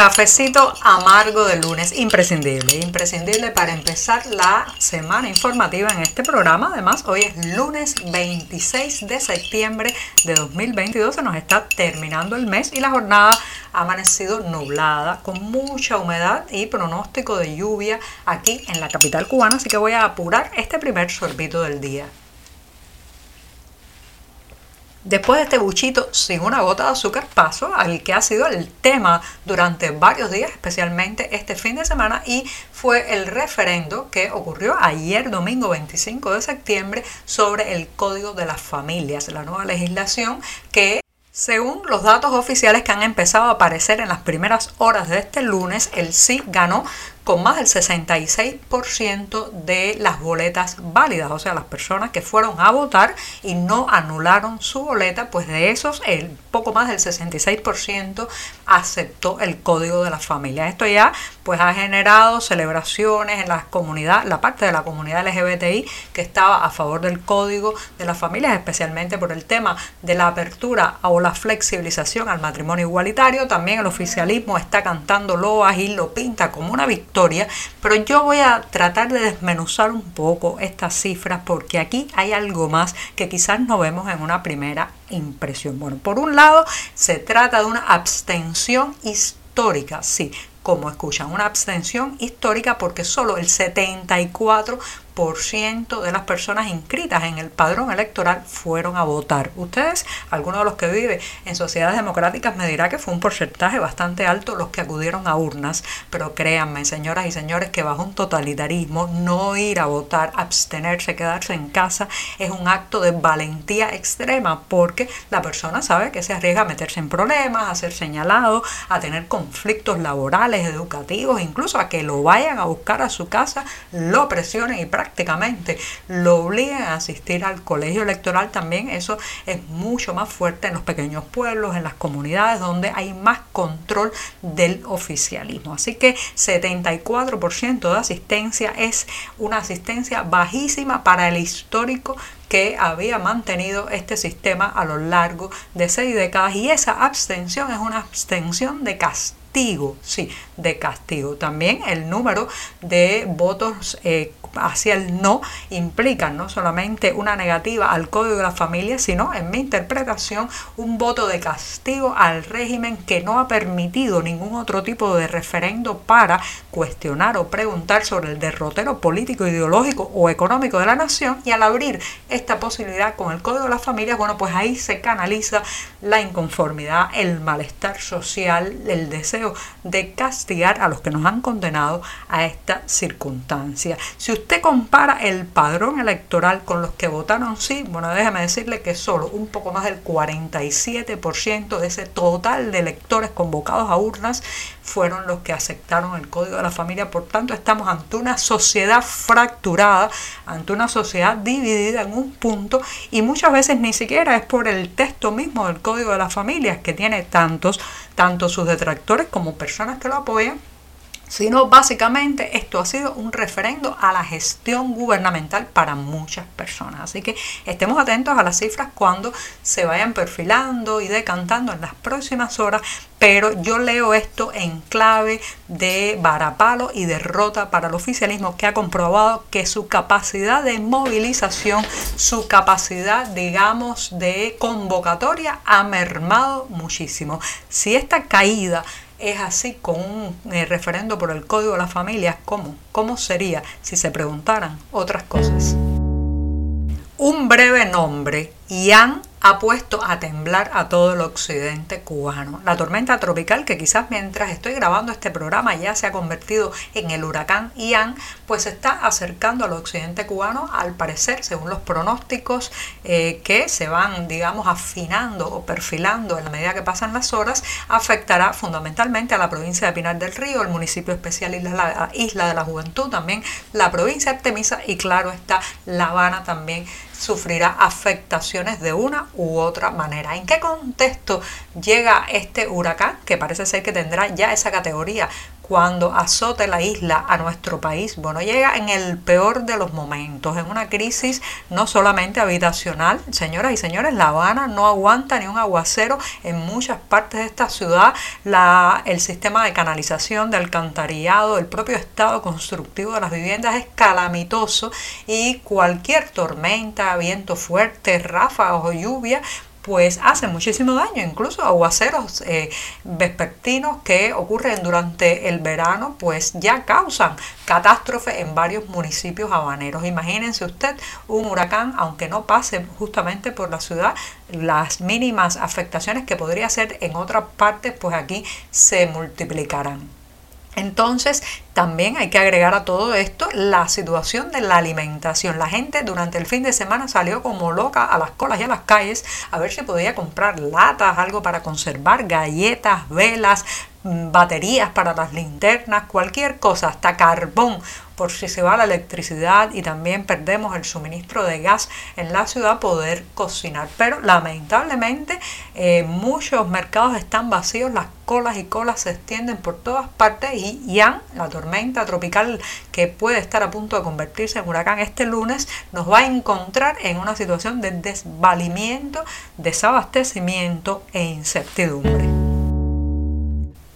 Cafecito amargo de lunes, imprescindible, imprescindible para empezar la semana informativa en este programa. Además, hoy es lunes 26 de septiembre de 2022, se nos está terminando el mes y la jornada ha amanecido nublada, con mucha humedad y pronóstico de lluvia aquí en la capital cubana, así que voy a apurar este primer sorbito del día. Después de este buchito sin una gota de azúcar, paso al que ha sido el tema durante varios días, especialmente este fin de semana, y fue el referendo que ocurrió ayer domingo 25 de septiembre sobre el Código de las Familias, la nueva legislación que según los datos oficiales que han empezado a aparecer en las primeras horas de este lunes, el sí ganó con más del 66% de las boletas válidas, o sea, las personas que fueron a votar y no anularon su boleta, pues de esos el poco más del 66% aceptó el código de la familia. Esto ya pues ha generado celebraciones en la comunidad, la parte de la comunidad LGBTI que estaba a favor del código de las familias, especialmente por el tema de la apertura o la flexibilización al matrimonio igualitario. También el oficialismo está cantando loas y lo pinta como una victoria pero yo voy a tratar de desmenuzar un poco estas cifras porque aquí hay algo más que quizás no vemos en una primera impresión. Bueno, por un lado se trata de una abstención histórica, sí, como escuchan, una abstención histórica porque solo el 74 de las personas inscritas en el padrón electoral fueron a votar. Ustedes, alguno de los que vive en sociedades democráticas me dirá que fue un porcentaje bastante alto los que acudieron a urnas, pero créanme, señoras y señores, que bajo un totalitarismo no ir a votar, abstenerse, quedarse en casa es un acto de valentía extrema porque la persona sabe que se arriesga a meterse en problemas, a ser señalado, a tener conflictos laborales, educativos, incluso a que lo vayan a buscar a su casa, lo presionen y prácticamente prácticamente lo obligan a asistir al colegio electoral también, eso es mucho más fuerte en los pequeños pueblos, en las comunidades donde hay más control del oficialismo. Así que 74% de asistencia es una asistencia bajísima para el histórico que había mantenido este sistema a lo largo de seis décadas y esa abstención es una abstención de castigo, sí, de castigo. También el número de votos eh, hacia el no implican no solamente una negativa al código de la familia, sino en mi interpretación un voto de castigo al régimen que no ha permitido ningún otro tipo de referendo para cuestionar o preguntar sobre el derrotero político, ideológico o económico de la nación y al abrir esta posibilidad con el código de la familia, bueno, pues ahí se canaliza la inconformidad, el malestar social, el deseo de castigar a los que nos han condenado a esta circunstancia. Si usted compara el padrón electoral con los que votaron sí, bueno, déjeme decirle que solo un poco más del 47% de ese total de electores convocados a urnas fueron los que aceptaron el código de la familia. Por tanto, estamos ante una sociedad fracturada, ante una sociedad dividida en un punto y muchas veces ni siquiera es por el texto mismo del código de las familias que tiene tantos, tanto sus detractores como personas que lo apoyan sino básicamente esto ha sido un referendo a la gestión gubernamental para muchas personas. Así que estemos atentos a las cifras cuando se vayan perfilando y decantando en las próximas horas, pero yo leo esto en clave de varapalo y derrota para el oficialismo que ha comprobado que su capacidad de movilización, su capacidad, digamos, de convocatoria ha mermado muchísimo. Si esta caída es así con un eh, referendo por el Código de las Familias, ¿cómo? ¿Cómo sería si se preguntaran otras cosas? Un breve nombre, Ian ha puesto a temblar a todo el occidente cubano. La tormenta tropical que quizás mientras estoy grabando este programa ya se ha convertido en el huracán Ian, pues está acercando al occidente cubano, al parecer, según los pronósticos eh, que se van, digamos, afinando o perfilando en la medida que pasan las horas, afectará fundamentalmente a la provincia de Pinar del Río, el municipio especial Isla, Isla de la Juventud, también la provincia de Artemisa y claro está La Habana también sufrirá afectaciones de una u otra manera. ¿En qué contexto llega este huracán que parece ser que tendrá ya esa categoría cuando azote la isla a nuestro país, bueno, llega en el peor de los momentos, en una crisis no solamente habitacional, señoras y señores, La Habana no aguanta ni un aguacero en muchas partes de esta ciudad, el sistema de canalización, de alcantarillado, el propio estado constructivo de las viviendas es calamitoso y cualquier tormenta, viento fuerte, ráfagas o lluvia pues hace muchísimo daño, incluso aguaceros eh, vespertinos que ocurren durante el verano, pues ya causan catástrofe en varios municipios habaneros. Imagínense usted un huracán, aunque no pase justamente por la ciudad, las mínimas afectaciones que podría ser en otras partes, pues aquí se multiplicarán. Entonces, también hay que agregar a todo esto la situación de la alimentación. La gente durante el fin de semana salió como loca a las colas y a las calles a ver si podía comprar latas, algo para conservar, galletas, velas, mm, baterías para las linternas, cualquier cosa, hasta carbón por si se va la electricidad y también perdemos el suministro de gas en la ciudad, poder cocinar. Pero lamentablemente eh, muchos mercados están vacíos, las colas y colas se extienden por todas partes y ya la tormenta tropical que puede estar a punto de convertirse en huracán este lunes nos va a encontrar en una situación de desvalimiento, desabastecimiento e incertidumbre.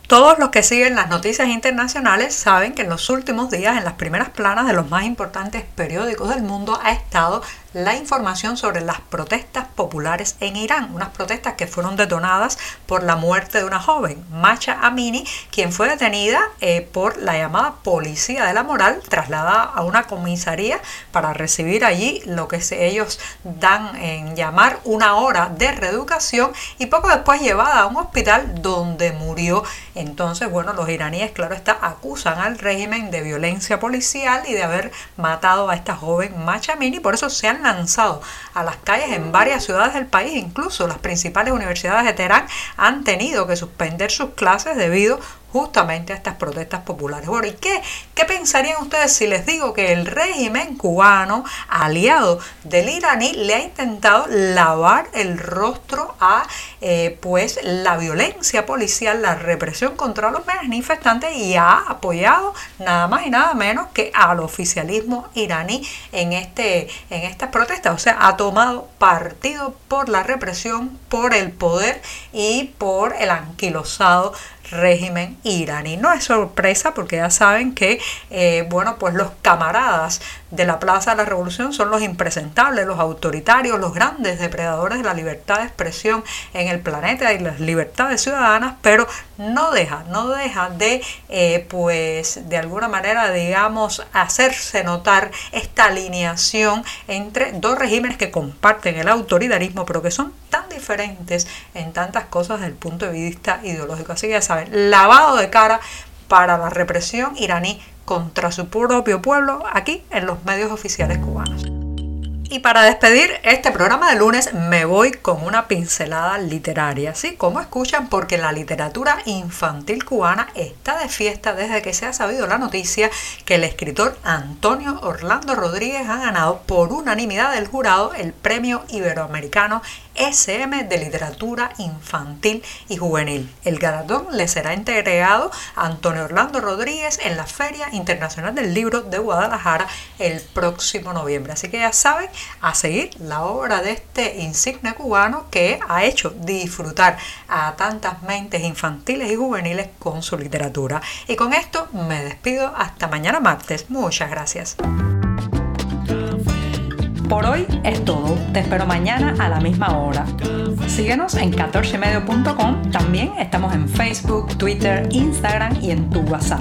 Todos los que siguen las noticias internacionales saben que en los últimos días en las primeras planas de los más importantes periódicos del mundo ha estado la información sobre las protestas populares en Irán, unas protestas que fueron detonadas por la muerte de una joven, Macha Amini, quien fue detenida eh, por la llamada policía de la moral, trasladada a una comisaría para recibir allí lo que ellos dan en llamar una hora de reeducación y poco después llevada a un hospital donde murió. Entonces, bueno, los iraníes, claro está, acusan al régimen de violencia policial y de haber matado a esta joven Macha Amini, por eso se han lanzado a las calles en varias ciudades del país, incluso las principales universidades de Teherán han tenido que suspender sus clases debido justamente a estas protestas populares. Bueno, ¿y qué, qué pensarían ustedes si les digo que el régimen cubano, aliado del iraní, le ha intentado lavar el rostro a eh, pues la violencia policial, la represión contra los manifestantes y ha apoyado nada más y nada menos que al oficialismo iraní en, este, en estas protestas? O sea, ha tomado partido por la represión, por el poder y por el anquilosado régimen iraní. No es sorpresa porque ya saben que, eh, bueno, pues los camaradas de la Plaza de la Revolución son los impresentables, los autoritarios, los grandes depredadores de la libertad de expresión en el planeta y las libertades ciudadanas, pero no deja, no deja de, eh, pues, de alguna manera, digamos, hacerse notar esta alineación entre dos regímenes que comparten el autoritarismo, pero que son tan diferentes en tantas cosas desde el punto de vista ideológico. Así que ya saben, lavado de cara para la represión iraní contra su propio pueblo aquí en los medios oficiales cubanos. Y para despedir este programa de lunes me voy con una pincelada literaria, ¿sí? Como escuchan, porque la literatura infantil cubana está de fiesta desde que se ha sabido la noticia que el escritor Antonio Orlando Rodríguez ha ganado por unanimidad del jurado el Premio Iberoamericano SM de Literatura Infantil y Juvenil. El galardón le será entregado a Antonio Orlando Rodríguez en la Feria Internacional del Libro de Guadalajara el próximo noviembre. Así que ya saben, a seguir la obra de este insigne cubano que ha hecho disfrutar a tantas mentes infantiles y juveniles con su literatura. Y con esto me despido hasta mañana martes. Muchas gracias. Por hoy es todo. Te espero mañana a la misma hora. Síguenos en 14medio.com. También estamos en Facebook, Twitter, Instagram y en tu WhatsApp.